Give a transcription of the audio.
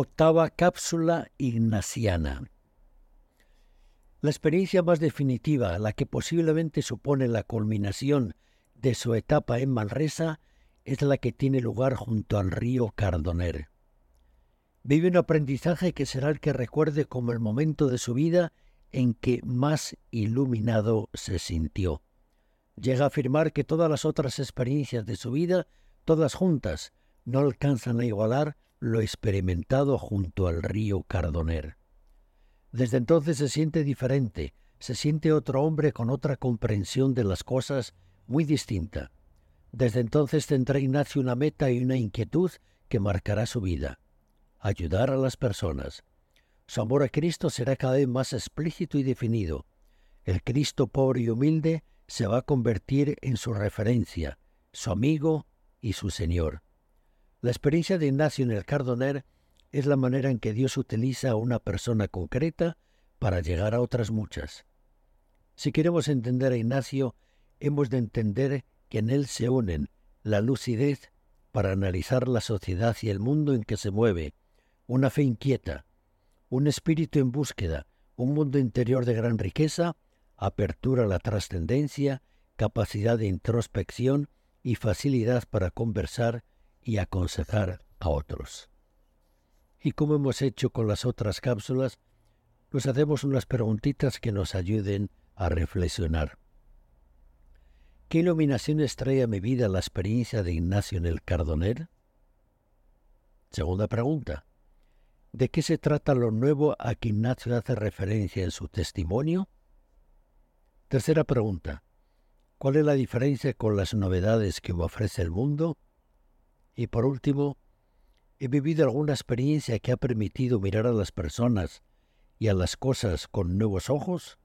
Octava cápsula ignaciana. La experiencia más definitiva, la que posiblemente supone la culminación de su etapa en Manresa, es la que tiene lugar junto al río Cardoner. Vive un aprendizaje que será el que recuerde como el momento de su vida en que más iluminado se sintió. Llega a afirmar que todas las otras experiencias de su vida, todas juntas, no alcanzan a igualar lo experimentado junto al río Cardoner. Desde entonces se siente diferente, se siente otro hombre con otra comprensión de las cosas muy distinta. Desde entonces tendrá Ignacio una meta y una inquietud que marcará su vida. Ayudar a las personas. Su amor a Cristo será cada vez más explícito y definido. El Cristo pobre y humilde se va a convertir en su referencia, su amigo y su Señor. La experiencia de Ignacio en el Cardoner es la manera en que Dios utiliza a una persona concreta para llegar a otras muchas. Si queremos entender a Ignacio, hemos de entender que en él se unen la lucidez para analizar la sociedad y el mundo en que se mueve, una fe inquieta, un espíritu en búsqueda, un mundo interior de gran riqueza, apertura a la trascendencia, capacidad de introspección y facilidad para conversar y aconsejar a otros. Y como hemos hecho con las otras cápsulas, nos hacemos unas preguntitas que nos ayuden a reflexionar. ¿Qué iluminaciones trae a mi vida la experiencia de Ignacio en el Cardoner? Segunda pregunta. ¿De qué se trata lo nuevo a que Ignacio hace referencia en su testimonio? Tercera pregunta. ¿Cuál es la diferencia con las novedades que ofrece el mundo? Y por último, ¿he vivido alguna experiencia que ha permitido mirar a las personas y a las cosas con nuevos ojos?